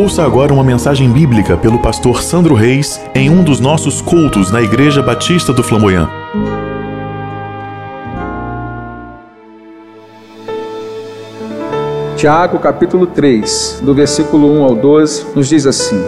Ouça agora uma mensagem bíblica pelo pastor Sandro Reis em um dos nossos cultos na Igreja Batista do Flamboyant. Tiago capítulo 3, do versículo 1 ao 12, nos diz assim: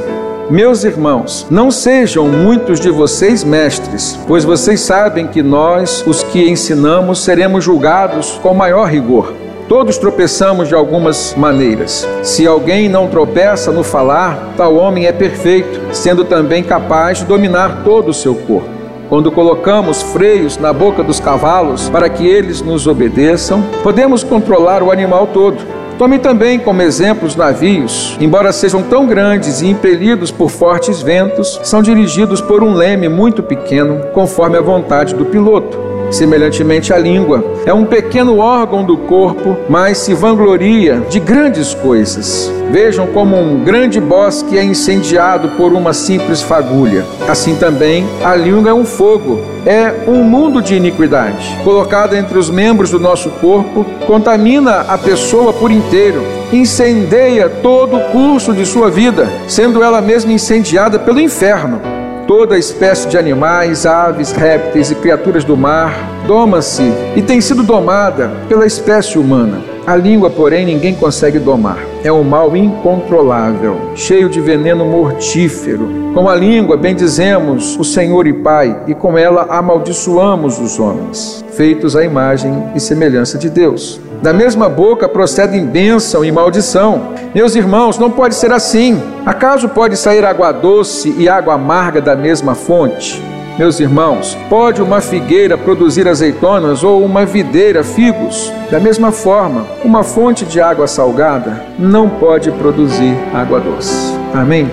Meus irmãos, não sejam muitos de vocês mestres, pois vocês sabem que nós, os que ensinamos, seremos julgados com maior rigor. Todos tropeçamos de algumas maneiras. Se alguém não tropeça no falar, tal homem é perfeito, sendo também capaz de dominar todo o seu corpo. Quando colocamos freios na boca dos cavalos para que eles nos obedeçam, podemos controlar o animal todo. Tome também como exemplo os navios, embora sejam tão grandes e impelidos por fortes ventos, são dirigidos por um leme muito pequeno, conforme a vontade do piloto. Semelhantemente, a língua é um pequeno órgão do corpo, mas se vangloria de grandes coisas. Vejam como um grande bosque é incendiado por uma simples fagulha. Assim também, a língua é um fogo, é um mundo de iniquidade. Colocada entre os membros do nosso corpo, contamina a pessoa por inteiro, incendeia todo o curso de sua vida, sendo ela mesma incendiada pelo inferno. Toda espécie de animais, aves, répteis e criaturas do mar doma-se e tem sido domada pela espécie humana. A língua, porém, ninguém consegue domar. É um mal incontrolável, cheio de veneno mortífero. Com a língua bendizemos o Senhor e Pai, e com ela amaldiçoamos os homens, feitos à imagem e semelhança de Deus. Da mesma boca procedem bênção e maldição. Meus irmãos, não pode ser assim. Acaso pode sair água doce e água amarga da mesma fonte? Meus irmãos, pode uma figueira produzir azeitonas ou uma videira figos? Da mesma forma, uma fonte de água salgada não pode produzir água doce. Amém?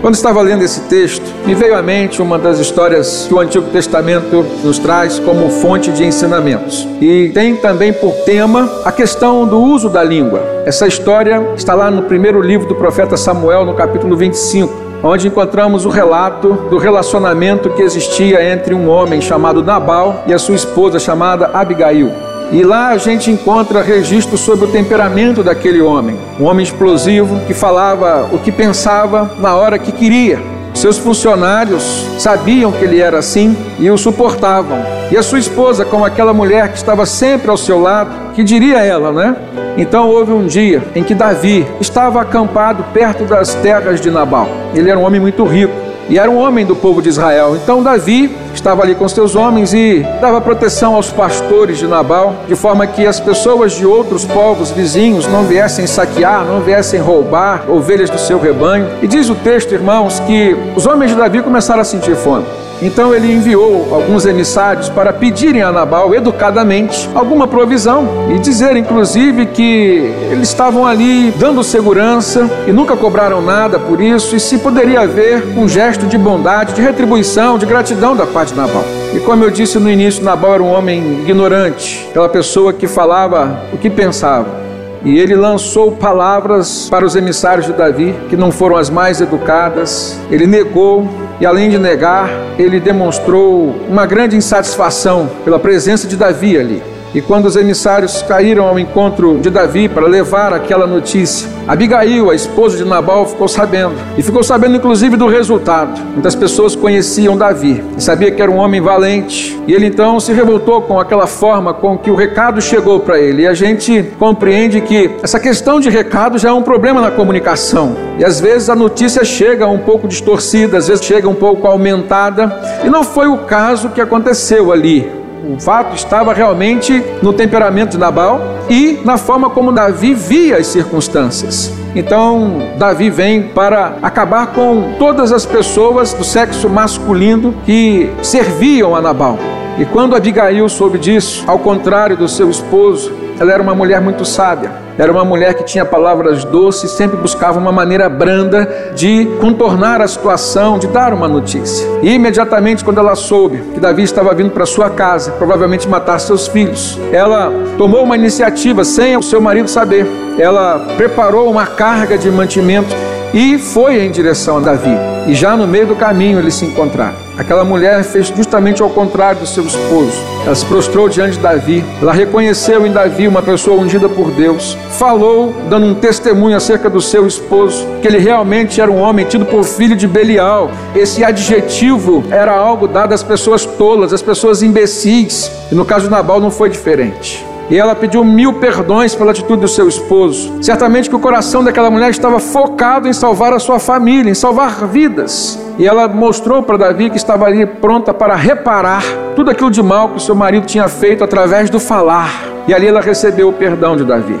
Quando estava lendo esse texto, me veio à mente uma das histórias que o Antigo Testamento nos traz como fonte de ensinamentos. E tem também por tema a questão do uso da língua. Essa história está lá no primeiro livro do profeta Samuel, no capítulo 25, onde encontramos o relato do relacionamento que existia entre um homem chamado Nabal e a sua esposa chamada Abigail. E lá a gente encontra registro sobre o temperamento daquele homem. Um homem explosivo que falava o que pensava na hora que queria. Seus funcionários sabiam que ele era assim e o suportavam. E a sua esposa, como aquela mulher que estava sempre ao seu lado, que diria ela, né? Então houve um dia em que Davi estava acampado perto das terras de Nabal. Ele era um homem muito rico e era um homem do povo de Israel. Então Davi estava ali com seus homens e dava proteção aos pastores de Nabal, de forma que as pessoas de outros povos vizinhos não viessem saquear, não viessem roubar ovelhas do seu rebanho. E diz o texto, irmãos, que os homens de Davi começaram a sentir fome. Então ele enviou alguns emissários para pedirem a Nabal educadamente alguma provisão e dizer, inclusive, que eles estavam ali dando segurança e nunca cobraram nada por isso, e se poderia haver um gesto de bondade, de retribuição, de gratidão da parte de Nabal. E como eu disse no início, Nabal era um homem ignorante, aquela pessoa que falava o que pensava. E ele lançou palavras para os emissários de Davi, que não foram as mais educadas. Ele negou e além de negar, ele demonstrou uma grande insatisfação pela presença de Davi ali. E quando os emissários caíram ao encontro de Davi para levar aquela notícia, Abigail, a esposa de Nabal, ficou sabendo. E ficou sabendo inclusive do resultado. Muitas pessoas conheciam Davi e sabia que era um homem valente. E ele então se revoltou com aquela forma com que o recado chegou para ele. E a gente compreende que essa questão de recado já é um problema na comunicação. E às vezes a notícia chega um pouco distorcida, às vezes chega um pouco aumentada. E não foi o caso que aconteceu ali. O fato estava realmente no temperamento de Nabal e na forma como Davi via as circunstâncias. Então, Davi vem para acabar com todas as pessoas do sexo masculino que serviam a Nabal. E quando Abigail soube disso, ao contrário do seu esposo, ela era uma mulher muito sábia. Era uma mulher que tinha palavras doces, sempre buscava uma maneira branda de contornar a situação, de dar uma notícia. E imediatamente, quando ela soube que Davi estava vindo para sua casa, provavelmente matar seus filhos, ela tomou uma iniciativa sem o seu marido saber. Ela preparou uma carga de mantimento e foi em direção a Davi. E já no meio do caminho eles se encontraram. Aquela mulher fez justamente ao contrário do seu esposo. Ela se prostrou diante de Davi. Ela reconheceu em Davi uma pessoa ungida por Deus. Falou, dando um testemunho acerca do seu esposo, que ele realmente era um homem tido por filho de Belial. Esse adjetivo era algo dado às pessoas tolas, às pessoas imbecis. E no caso de Nabal não foi diferente. E ela pediu mil perdões pela atitude do seu esposo. Certamente que o coração daquela mulher estava focado em salvar a sua família, em salvar vidas. E ela mostrou para Davi que estava ali pronta para reparar tudo aquilo de mal que seu marido tinha feito através do falar. E ali ela recebeu o perdão de Davi.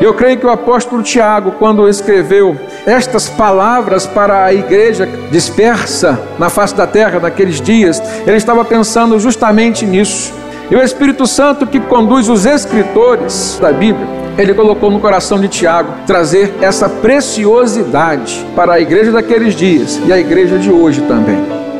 Eu creio que o apóstolo Tiago, quando escreveu estas palavras para a igreja dispersa na face da terra naqueles dias, ele estava pensando justamente nisso. E o Espírito Santo que conduz os escritores da Bíblia, ele colocou no coração de Tiago trazer essa preciosidade para a igreja daqueles dias e a igreja de hoje também.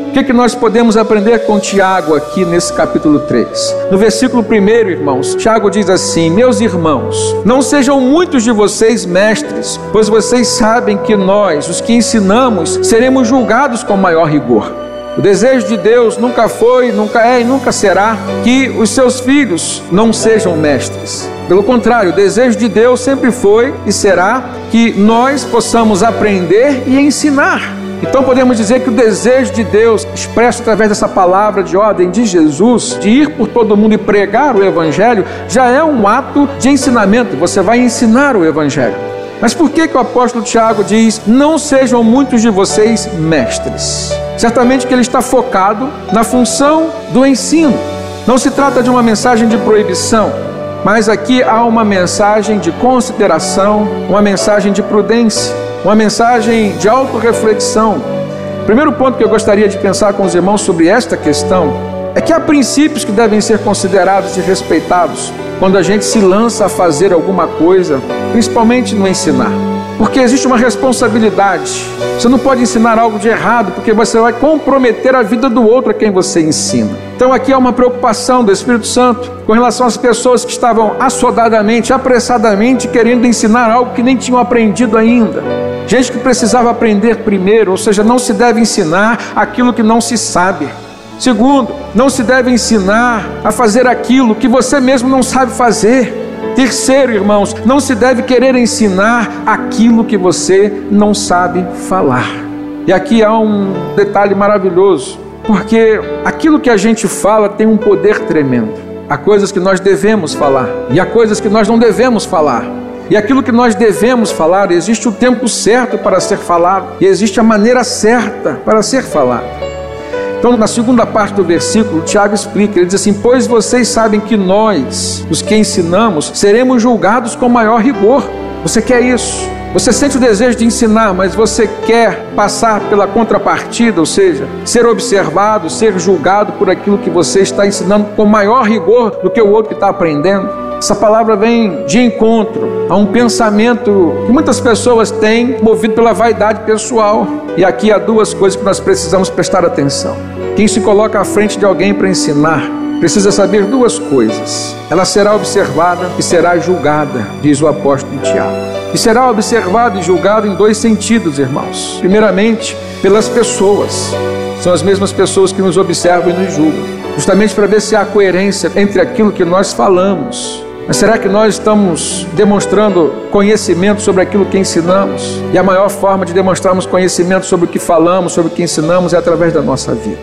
O que, que nós podemos aprender com Tiago aqui nesse capítulo 3? No versículo 1, irmãos, Tiago diz assim: Meus irmãos, não sejam muitos de vocês mestres, pois vocês sabem que nós, os que ensinamos, seremos julgados com maior rigor. O desejo de Deus nunca foi, nunca é e nunca será que os seus filhos não sejam mestres. Pelo contrário, o desejo de Deus sempre foi e será que nós possamos aprender e ensinar. Então podemos dizer que o desejo de Deus, expresso através dessa palavra de ordem de Jesus, de ir por todo mundo e pregar o Evangelho, já é um ato de ensinamento. Você vai ensinar o Evangelho. Mas por que, que o apóstolo Tiago diz: Não sejam muitos de vocês mestres? Certamente que ele está focado na função do ensino. Não se trata de uma mensagem de proibição, mas aqui há uma mensagem de consideração, uma mensagem de prudência, uma mensagem de autorreflexão. Primeiro ponto que eu gostaria de pensar com os irmãos sobre esta questão é que há princípios que devem ser considerados e respeitados quando a gente se lança a fazer alguma coisa, principalmente no ensinar. Porque existe uma responsabilidade. Você não pode ensinar algo de errado, porque você vai comprometer a vida do outro a quem você ensina. Então aqui há uma preocupação do Espírito Santo com relação às pessoas que estavam assodadamente, apressadamente querendo ensinar algo que nem tinham aprendido ainda. Gente que precisava aprender primeiro, ou seja, não se deve ensinar aquilo que não se sabe. Segundo, não se deve ensinar a fazer aquilo que você mesmo não sabe fazer. Terceiro, irmãos, não se deve querer ensinar aquilo que você não sabe falar. E aqui há um detalhe maravilhoso, porque aquilo que a gente fala tem um poder tremendo. Há coisas que nós devemos falar e há coisas que nós não devemos falar. E aquilo que nós devemos falar, existe o tempo certo para ser falado e existe a maneira certa para ser falado. Então, na segunda parte do versículo, Tiago explica: ele diz assim: Pois vocês sabem que nós, os que ensinamos, seremos julgados com maior rigor. Você quer isso? Você sente o desejo de ensinar, mas você quer passar pela contrapartida, ou seja, ser observado, ser julgado por aquilo que você está ensinando com maior rigor do que o outro que está aprendendo? Essa palavra vem de encontro a um pensamento que muitas pessoas têm, movido pela vaidade pessoal. E aqui há duas coisas que nós precisamos prestar atenção. Quem se coloca à frente de alguém para ensinar precisa saber duas coisas. Ela será observada e será julgada, diz o apóstolo Tiago. E será observado e julgado em dois sentidos, irmãos. Primeiramente, pelas pessoas. São as mesmas pessoas que nos observam e nos julgam, justamente para ver se há coerência entre aquilo que nós falamos mas será que nós estamos demonstrando conhecimento sobre aquilo que ensinamos? E a maior forma de demonstrarmos conhecimento sobre o que falamos, sobre o que ensinamos, é através da nossa vida.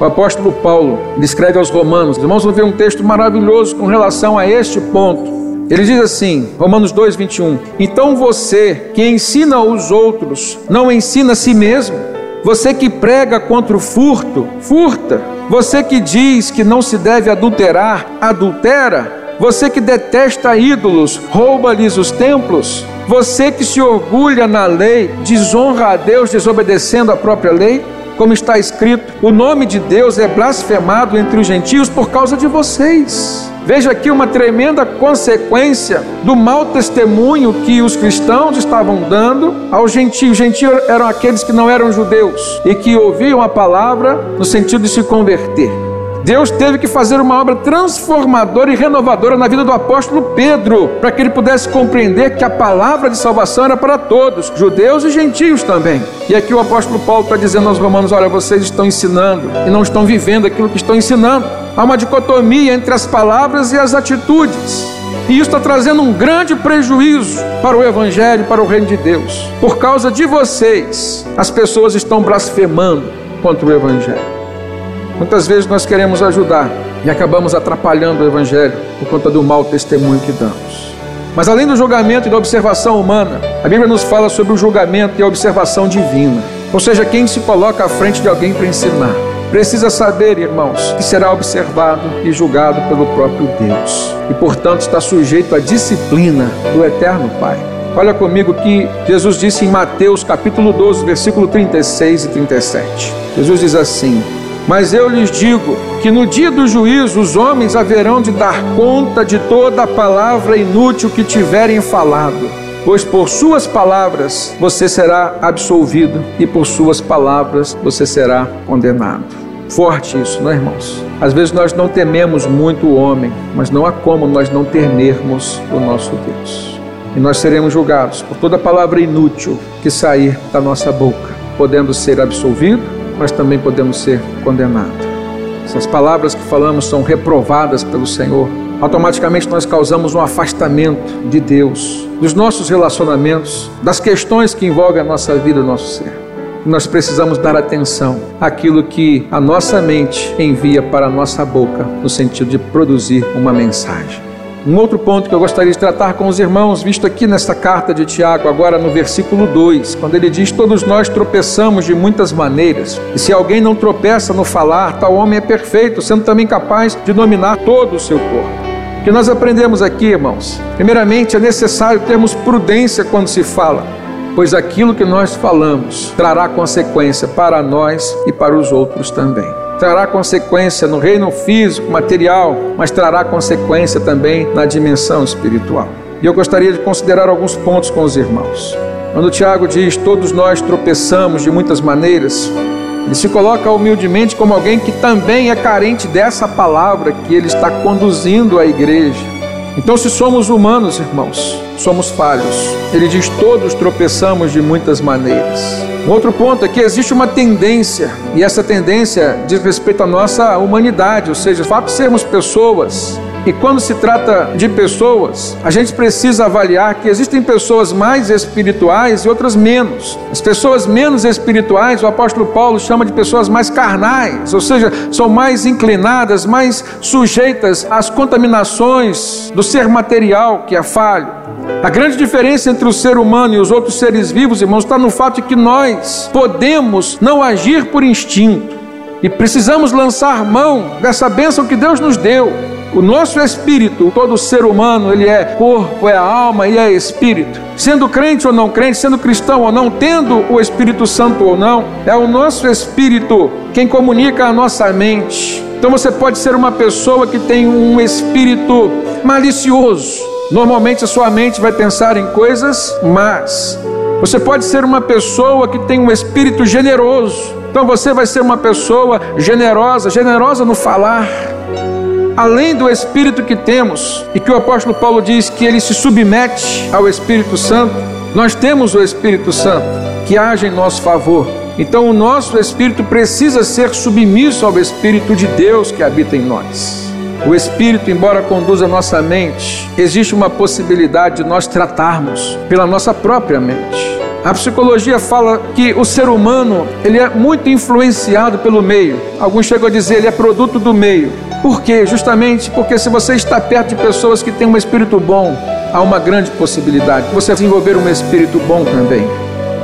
O apóstolo Paulo escreve aos Romanos, os irmãos vão ver um texto maravilhoso com relação a este ponto. Ele diz assim, Romanos 2, 21: Então você que ensina os outros, não ensina a si mesmo? Você que prega contra o furto, furta. Você que diz que não se deve adulterar, adultera. Você que detesta ídolos, rouba-lhes os templos. Você que se orgulha na lei, desonra a Deus desobedecendo a própria lei. Como está escrito: o nome de Deus é blasfemado entre os gentios por causa de vocês. Veja aqui uma tremenda consequência do mau testemunho que os cristãos estavam dando aos gentios. Gentios eram aqueles que não eram judeus e que ouviam a palavra no sentido de se converter. Deus teve que fazer uma obra transformadora e renovadora na vida do apóstolo Pedro, para que ele pudesse compreender que a palavra de salvação era para todos, judeus e gentios também. E aqui o apóstolo Paulo está dizendo aos romanos: olha, vocês estão ensinando e não estão vivendo aquilo que estão ensinando. Há uma dicotomia entre as palavras e as atitudes. E isso está trazendo um grande prejuízo para o Evangelho, para o reino de Deus. Por causa de vocês, as pessoas estão blasfemando contra o Evangelho. Muitas vezes nós queremos ajudar e acabamos atrapalhando o Evangelho por conta do mau testemunho que damos. Mas além do julgamento e da observação humana, a Bíblia nos fala sobre o julgamento e a observação divina. Ou seja, quem se coloca à frente de alguém para ensinar. Precisa saber, irmãos, que será observado e julgado pelo próprio Deus. E, portanto, está sujeito à disciplina do Eterno Pai. Olha comigo que Jesus disse em Mateus capítulo 12, versículo 36 e 37. Jesus diz assim: mas eu lhes digo que no dia do juízo os homens haverão de dar conta de toda a palavra inútil que tiverem falado. Pois por suas palavras você será absolvido e por suas palavras você será condenado. Forte isso, não é, irmãos? Às vezes nós não tememos muito o homem, mas não há como nós não temermos o nosso Deus. E nós seremos julgados por toda palavra inútil que sair da nossa boca, podendo ser absolvido mas também podemos ser condenados. Se as palavras que falamos são reprovadas pelo Senhor, automaticamente nós causamos um afastamento de Deus, dos nossos relacionamentos, das questões que envolvem a nossa vida, o nosso ser. Nós precisamos dar atenção àquilo que a nossa mente envia para a nossa boca, no sentido de produzir uma mensagem. Um outro ponto que eu gostaria de tratar com os irmãos, visto aqui nesta carta de Tiago, agora no versículo 2, quando ele diz: Todos nós tropeçamos de muitas maneiras, e se alguém não tropeça no falar, tal homem é perfeito, sendo também capaz de dominar todo o seu corpo. O que nós aprendemos aqui, irmãos? Primeiramente, é necessário termos prudência quando se fala, pois aquilo que nós falamos trará consequência para nós e para os outros também trará consequência no reino físico, material, mas trará consequência também na dimensão espiritual. E eu gostaria de considerar alguns pontos com os irmãos. Quando Tiago diz: Todos nós tropeçamos de muitas maneiras, ele se coloca humildemente como alguém que também é carente dessa palavra que ele está conduzindo à igreja. Então, se somos humanos, irmãos, somos falhos. Ele diz: Todos tropeçamos de muitas maneiras. Um outro ponto é que existe uma tendência, e essa tendência diz respeito à nossa humanidade, ou seja, o fato de sermos pessoas. E quando se trata de pessoas, a gente precisa avaliar que existem pessoas mais espirituais e outras menos. As pessoas menos espirituais, o apóstolo Paulo chama de pessoas mais carnais, ou seja, são mais inclinadas, mais sujeitas às contaminações do ser material que é falho. A grande diferença entre o ser humano e os outros seres vivos, irmãos, está no fato de que nós podemos não agir por instinto e precisamos lançar mão dessa bênção que Deus nos deu. O nosso espírito, todo ser humano, ele é corpo, é alma e é espírito. Sendo crente ou não crente, sendo cristão ou não, tendo o Espírito Santo ou não, é o nosso espírito quem comunica a nossa mente. Então você pode ser uma pessoa que tem um espírito malicioso, Normalmente a sua mente vai pensar em coisas más. Você pode ser uma pessoa que tem um espírito generoso. Então você vai ser uma pessoa generosa, generosa no falar. Além do espírito que temos, e que o apóstolo Paulo diz que ele se submete ao Espírito Santo, nós temos o Espírito Santo que age em nosso favor. Então o nosso espírito precisa ser submisso ao Espírito de Deus que habita em nós. O Espírito, embora conduza a nossa mente, existe uma possibilidade de nós tratarmos pela nossa própria mente. A psicologia fala que o ser humano ele é muito influenciado pelo meio. Alguns chegam a dizer ele é produto do meio. Por quê? Justamente porque se você está perto de pessoas que têm um espírito bom, há uma grande possibilidade de você desenvolver um espírito bom também.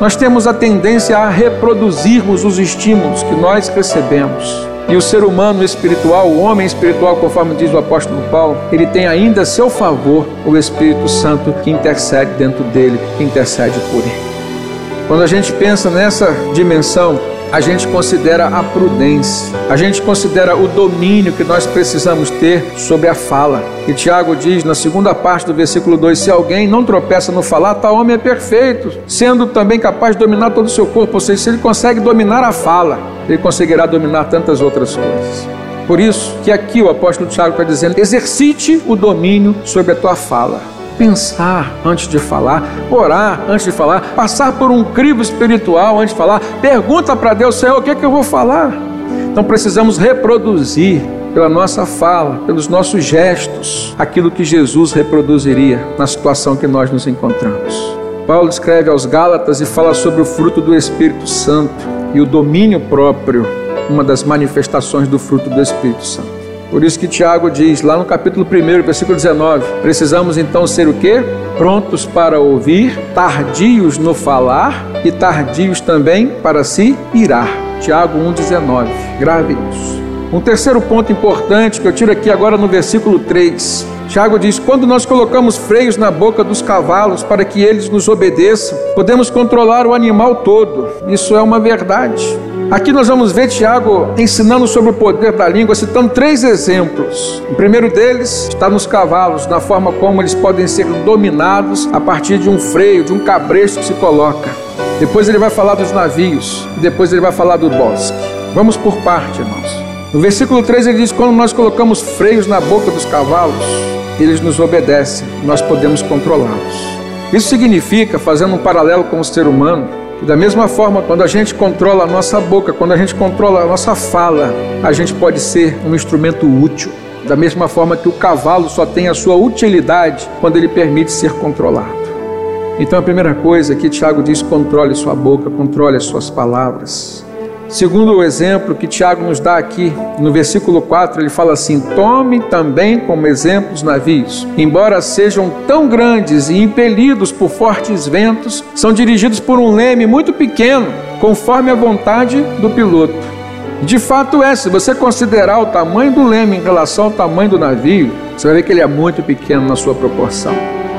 Nós temos a tendência a reproduzirmos os estímulos que nós recebemos. E o ser humano espiritual, o homem espiritual, conforme diz o apóstolo Paulo, ele tem ainda a seu favor o Espírito Santo que intercede dentro dele, que intercede por ele. Quando a gente pensa nessa dimensão, a gente considera a prudência, a gente considera o domínio que nós precisamos ter sobre a fala. E Tiago diz na segunda parte do versículo 2: Se alguém não tropeça no falar, tal homem é perfeito, sendo também capaz de dominar todo o seu corpo. Ou seja, se ele consegue dominar a fala, ele conseguirá dominar tantas outras coisas. Por isso que aqui o apóstolo Tiago está dizendo: exercite o domínio sobre a tua fala pensar antes de falar, orar antes de falar, passar por um crivo espiritual antes de falar, pergunta para Deus, Senhor, o que é que eu vou falar? Então precisamos reproduzir pela nossa fala, pelos nossos gestos, aquilo que Jesus reproduziria na situação que nós nos encontramos. Paulo escreve aos Gálatas e fala sobre o fruto do Espírito Santo e o domínio próprio, uma das manifestações do fruto do Espírito Santo. Por isso que Tiago diz lá no capítulo 1, versículo 19: precisamos então ser o quê? Prontos para ouvir, tardios no falar e tardios também para se irar. Tiago 1,19. Grave isso. Um terceiro ponto importante que eu tiro aqui agora no versículo 3. Tiago diz: Quando nós colocamos freios na boca dos cavalos para que eles nos obedeçam, podemos controlar o animal todo. Isso é uma verdade. Aqui nós vamos ver Tiago ensinando sobre o poder da língua, citando três exemplos. O primeiro deles está nos cavalos, na forma como eles podem ser dominados a partir de um freio, de um cabresto que se coloca. Depois ele vai falar dos navios, e depois ele vai falar do bosque. Vamos por parte, irmãos. No versículo 3 ele diz: Quando nós colocamos freios na boca dos cavalos, eles nos obedecem, nós podemos controlá-los. Isso significa, fazendo um paralelo com o ser humano, que da mesma forma, quando a gente controla a nossa boca, quando a gente controla a nossa fala, a gente pode ser um instrumento útil. Da mesma forma que o cavalo só tem a sua utilidade quando ele permite ser controlado. Então a primeira coisa que Tiago diz: controle sua boca, controle as suas palavras. Segundo o exemplo que Tiago nos dá aqui, no versículo 4, ele fala assim: Tome também como exemplo os navios. Embora sejam tão grandes e impelidos por fortes ventos, são dirigidos por um leme muito pequeno, conforme a vontade do piloto. De fato é, se você considerar o tamanho do leme em relação ao tamanho do navio, você vai ver que ele é muito pequeno na sua proporção.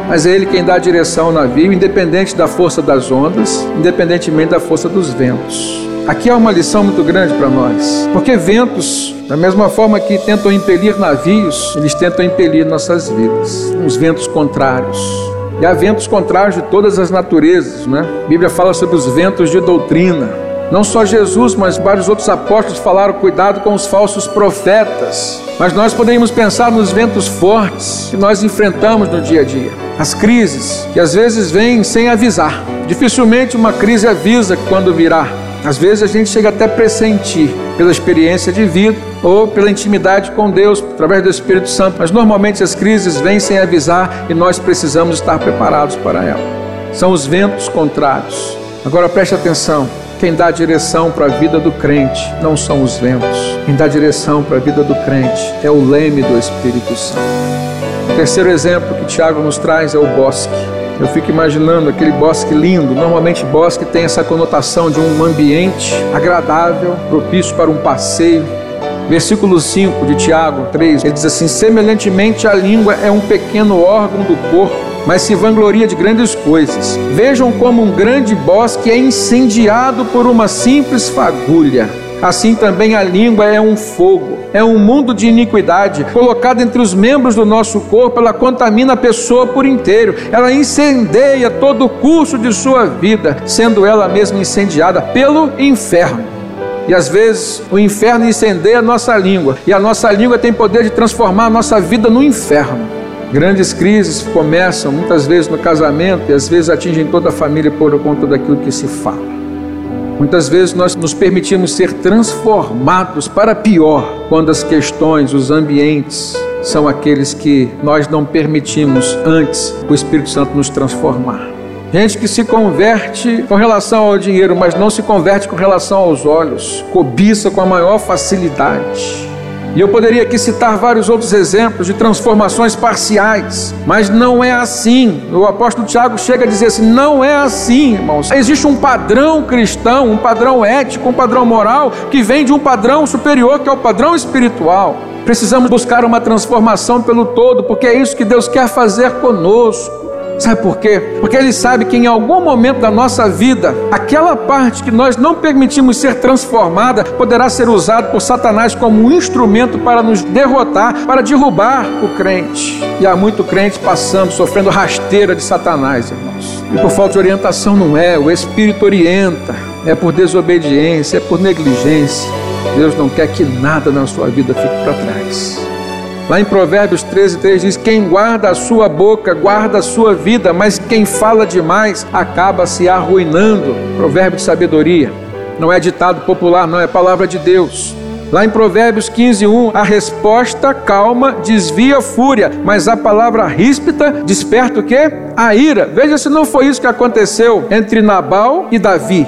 Mas é ele quem dá a direção ao navio, independente da força das ondas, independentemente da força dos ventos. Aqui há uma lição muito grande para nós, porque ventos, da mesma forma que tentam impelir navios, eles tentam impelir nossas vidas, uns ventos contrários. E há ventos contrários de todas as naturezas, né? A Bíblia fala sobre os ventos de doutrina. Não só Jesus, mas vários outros apóstolos falaram cuidado com os falsos profetas. Mas nós podemos pensar nos ventos fortes que nós enfrentamos no dia a dia. As crises que às vezes vêm sem avisar. Dificilmente uma crise avisa quando virá. Às vezes a gente chega até a pressentir pela experiência de vida ou pela intimidade com Deus através do Espírito Santo, mas normalmente as crises vêm sem avisar e nós precisamos estar preparados para ela. São os ventos contrários. Agora preste atenção. Quem dá direção para a vida do crente não são os ventos. Quem dá direção para a vida do crente é o leme do Espírito Santo. O terceiro exemplo que Tiago nos traz é o bosque. Eu fico imaginando aquele bosque lindo. Normalmente, bosque tem essa conotação de um ambiente agradável, propício para um passeio. Versículo 5 de Tiago 3, ele diz assim: Semelhantemente, a língua é um pequeno órgão do corpo, mas se vangloria de grandes coisas. Vejam como um grande bosque é incendiado por uma simples fagulha. Assim também a língua é um fogo, é um mundo de iniquidade colocado entre os membros do nosso corpo, ela contamina a pessoa por inteiro, ela incendeia todo o curso de sua vida, sendo ela mesma incendiada pelo inferno. E às vezes o inferno incendeia a nossa língua, e a nossa língua tem poder de transformar a nossa vida no inferno. Grandes crises começam muitas vezes no casamento e às vezes atingem toda a família por conta daquilo que se fala. Muitas vezes nós nos permitimos ser transformados para pior quando as questões, os ambientes são aqueles que nós não permitimos antes o Espírito Santo nos transformar. Gente que se converte com relação ao dinheiro, mas não se converte com relação aos olhos, cobiça com a maior facilidade e eu poderia aqui citar vários outros exemplos de transformações parciais, mas não é assim. O apóstolo Tiago chega a dizer assim: não é assim, irmãos. Existe um padrão cristão, um padrão ético, um padrão moral que vem de um padrão superior, que é o padrão espiritual. Precisamos buscar uma transformação pelo todo, porque é isso que Deus quer fazer conosco. Sabe por quê? Porque Ele sabe que em algum momento da nossa vida, aquela parte que nós não permitimos ser transformada poderá ser usada por Satanás como um instrumento para nos derrotar, para derrubar o crente. E há muito crente passando, sofrendo rasteira de Satanás, irmãos. E por falta de orientação não é, o Espírito orienta, é por desobediência, é por negligência. Deus não quer que nada na sua vida fique para trás. Lá em Provérbios 13, 3 diz: Quem guarda a sua boca, guarda a sua vida, mas quem fala demais acaba se arruinando. Provérbio de sabedoria. Não é ditado popular, não, é palavra de Deus. Lá em Provérbios 15, 1, a resposta calma desvia a fúria, mas a palavra ríspida desperta o quê? A ira. Veja se não foi isso que aconteceu entre Nabal e Davi.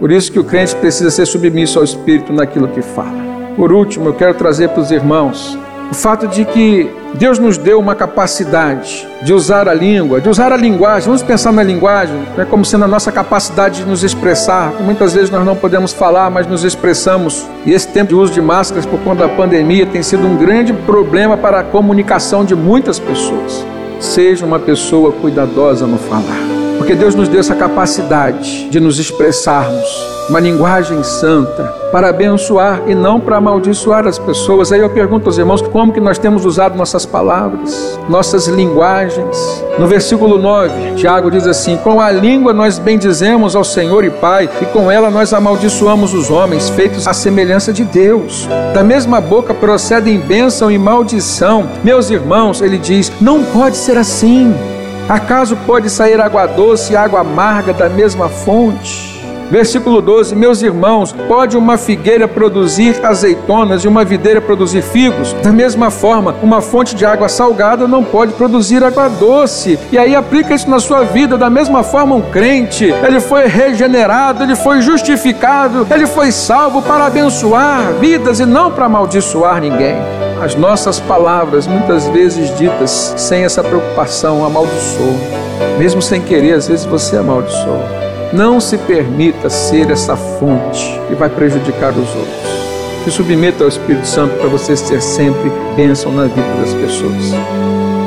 Por isso que o crente precisa ser submisso ao Espírito naquilo que fala. Por último, eu quero trazer para os irmãos o fato de que Deus nos deu uma capacidade de usar a língua, de usar a linguagem. Vamos pensar na linguagem né, como sendo a nossa capacidade de nos expressar. Muitas vezes nós não podemos falar, mas nos expressamos. E esse tempo de uso de máscaras por conta da pandemia tem sido um grande problema para a comunicação de muitas pessoas. Seja uma pessoa cuidadosa no falar, porque Deus nos deu essa capacidade de nos expressarmos uma linguagem santa para abençoar e não para amaldiçoar as pessoas. Aí eu pergunto aos irmãos como que nós temos usado nossas palavras, nossas linguagens. No versículo 9, Tiago diz assim: Com a língua nós bendizemos ao Senhor e Pai, e com ela nós amaldiçoamos os homens, feitos à semelhança de Deus. Da mesma boca procedem bênção e maldição. Meus irmãos, ele diz: Não pode ser assim. Acaso pode sair água doce e água amarga da mesma fonte? Versículo 12: Meus irmãos, pode uma figueira produzir azeitonas e uma videira produzir figos? Da mesma forma, uma fonte de água salgada não pode produzir água doce. E aí aplica isso na sua vida. Da mesma forma, um crente, ele foi regenerado, ele foi justificado, ele foi salvo para abençoar vidas e não para amaldiçoar ninguém. As nossas palavras, muitas vezes ditas sem essa preocupação, amaldiçoam. Mesmo sem querer, às vezes você amaldiçoa. Não se permita ser essa fonte que vai prejudicar os outros. Se submeta ao Espírito Santo para você ser sempre bênção na vida das pessoas.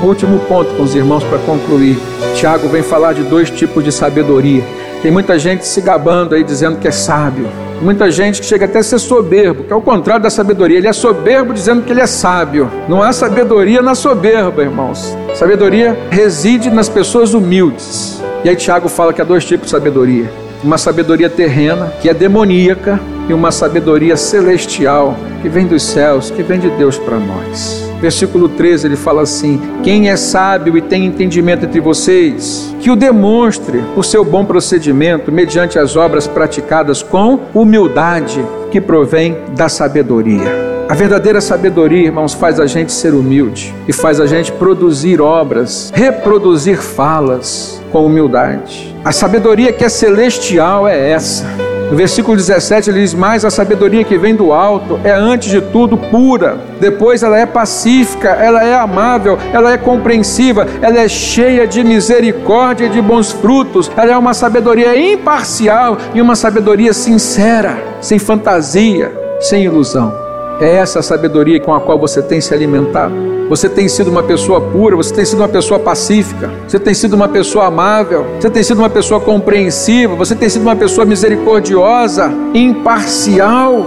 Último ponto com os irmãos para concluir. Tiago vem falar de dois tipos de sabedoria. Tem muita gente se gabando aí dizendo que é sábio. Muita gente que chega até a ser soberbo, que é o contrário da sabedoria. Ele é soberbo dizendo que ele é sábio. Não há sabedoria na soberba, irmãos. Sabedoria reside nas pessoas humildes. E aí Tiago fala que há dois tipos de sabedoria: uma sabedoria terrena, que é demoníaca, e uma sabedoria celestial, que vem dos céus, que vem de Deus para nós. Versículo 13 ele fala assim: Quem é sábio e tem entendimento entre vocês, que o demonstre por seu bom procedimento, mediante as obras praticadas com humildade, que provém da sabedoria. A verdadeira sabedoria, irmãos, faz a gente ser humilde e faz a gente produzir obras, reproduzir falas com humildade. A sabedoria que é celestial é essa. No versículo 17 ele diz: Mas a sabedoria que vem do alto é antes de tudo pura, depois ela é pacífica, ela é amável, ela é compreensiva, ela é cheia de misericórdia e de bons frutos, ela é uma sabedoria imparcial e uma sabedoria sincera, sem fantasia, sem ilusão. É essa a sabedoria com a qual você tem se alimentado. Você tem sido uma pessoa pura, você tem sido uma pessoa pacífica, você tem sido uma pessoa amável, você tem sido uma pessoa compreensiva, você tem sido uma pessoa misericordiosa, imparcial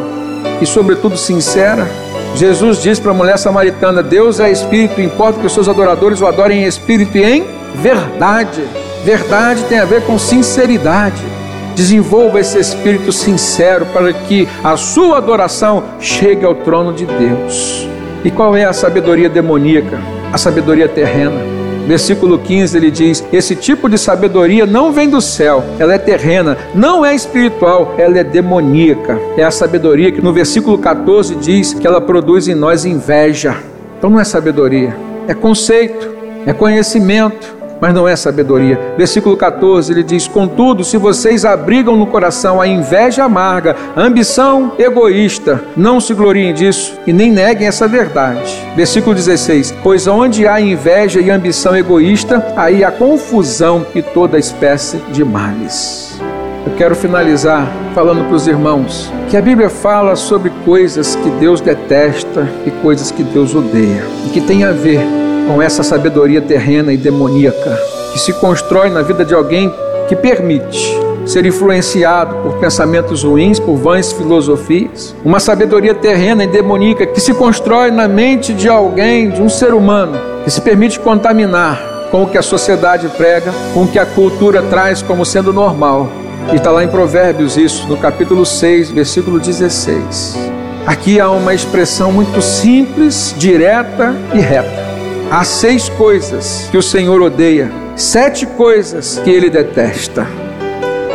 e, sobretudo, sincera. Jesus diz para a mulher samaritana: Deus é espírito, importa que os seus adoradores o adorem em espírito e em verdade. Verdade tem a ver com sinceridade. Desenvolva esse espírito sincero para que a sua adoração chegue ao trono de Deus. E qual é a sabedoria demoníaca? A sabedoria terrena. Versículo 15 ele diz: Esse tipo de sabedoria não vem do céu, ela é terrena, não é espiritual, ela é demoníaca. É a sabedoria que no versículo 14 diz que ela produz em nós inveja. Então não é sabedoria, é conceito, é conhecimento, mas não é sabedoria. Versículo 14 ele diz: Contudo, se vocês abrigam no coração a inveja amarga, a ambição egoísta, não se gloriem disso e nem neguem essa verdade. Versículo 16: Pois onde há inveja e ambição egoísta, aí há confusão e toda espécie de males. Eu quero finalizar falando para os irmãos que a Bíblia fala sobre coisas que Deus detesta e coisas que Deus odeia, e que tem a ver com essa sabedoria terrena e demoníaca que se constrói na vida de alguém que permite ser influenciado por pensamentos ruins, por vãs filosofias, uma sabedoria terrena e demoníaca que se constrói na mente de alguém, de um ser humano, que se permite contaminar com o que a sociedade prega, com o que a cultura traz como sendo normal. E está lá em Provérbios isso, no capítulo 6, versículo 16. Aqui há uma expressão muito simples, direta e reta. Há seis coisas que o Senhor odeia, sete coisas que ele detesta.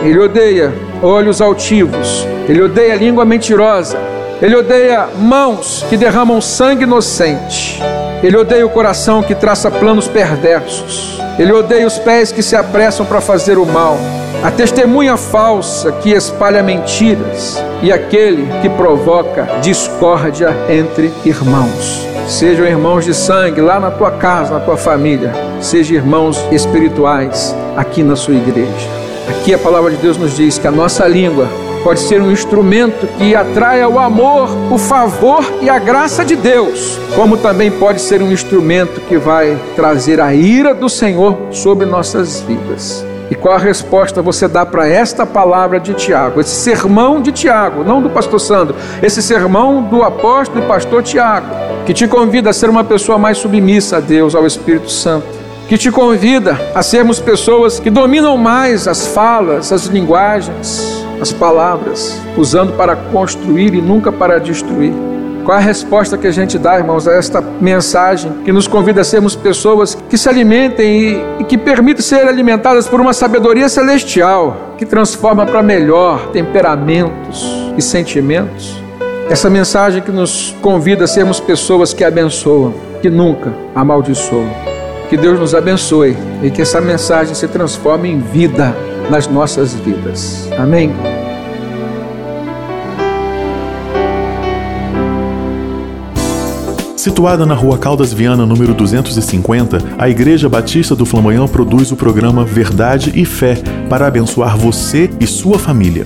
Ele odeia olhos altivos, ele odeia língua mentirosa, ele odeia mãos que derramam sangue inocente, ele odeia o coração que traça planos perversos, ele odeia os pés que se apressam para fazer o mal, a testemunha falsa que espalha mentiras e aquele que provoca discórdia entre irmãos. Sejam irmãos de sangue lá na tua casa, na tua família, sejam irmãos espirituais aqui na sua igreja. Aqui a palavra de Deus nos diz que a nossa língua pode ser um instrumento que atraia o amor, o favor e a graça de Deus, como também pode ser um instrumento que vai trazer a ira do Senhor sobre nossas vidas. E qual a resposta você dá para esta palavra de Tiago, esse sermão de Tiago, não do pastor Sandro, esse sermão do apóstolo e pastor Tiago, que te convida a ser uma pessoa mais submissa a Deus, ao Espírito Santo, que te convida a sermos pessoas que dominam mais as falas, as linguagens, as palavras, usando para construir e nunca para destruir. Qual é a resposta que a gente dá, irmãos, a esta mensagem que nos convida a sermos pessoas que se alimentem e, que permitam ser alimentadas por uma sabedoria celestial que transforma para melhor temperamentos e sentimentos? Essa mensagem que nos convida a sermos pessoas que abençoam, que nunca amaldiçoam. Que Deus nos abençoe e que essa mensagem se transforme em vida nas nossas vidas. Amém? Situada na rua Caldas Viana, número 250, a Igreja Batista do Flamboyant produz o programa Verdade e Fé para abençoar você e sua família.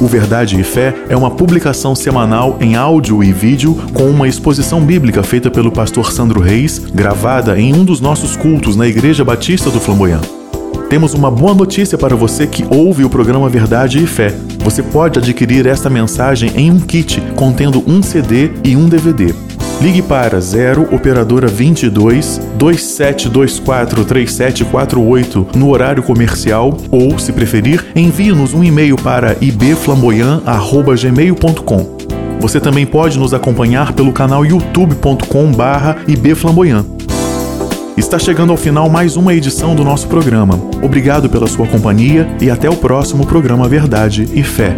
O Verdade e Fé é uma publicação semanal em áudio e vídeo com uma exposição bíblica feita pelo pastor Sandro Reis, gravada em um dos nossos cultos na Igreja Batista do Flamboyant. Temos uma boa notícia para você que ouve o programa Verdade e Fé. Você pode adquirir esta mensagem em um kit contendo um CD e um DVD. Ligue para 0 operadora 22 2724 3748 no horário comercial ou, se preferir, envie-nos um e-mail para ibflamboyant@gmail.com. Você também pode nos acompanhar pelo canal youtube.com/ibflamboyant. Está chegando ao final mais uma edição do nosso programa. Obrigado pela sua companhia e até o próximo programa Verdade e Fé.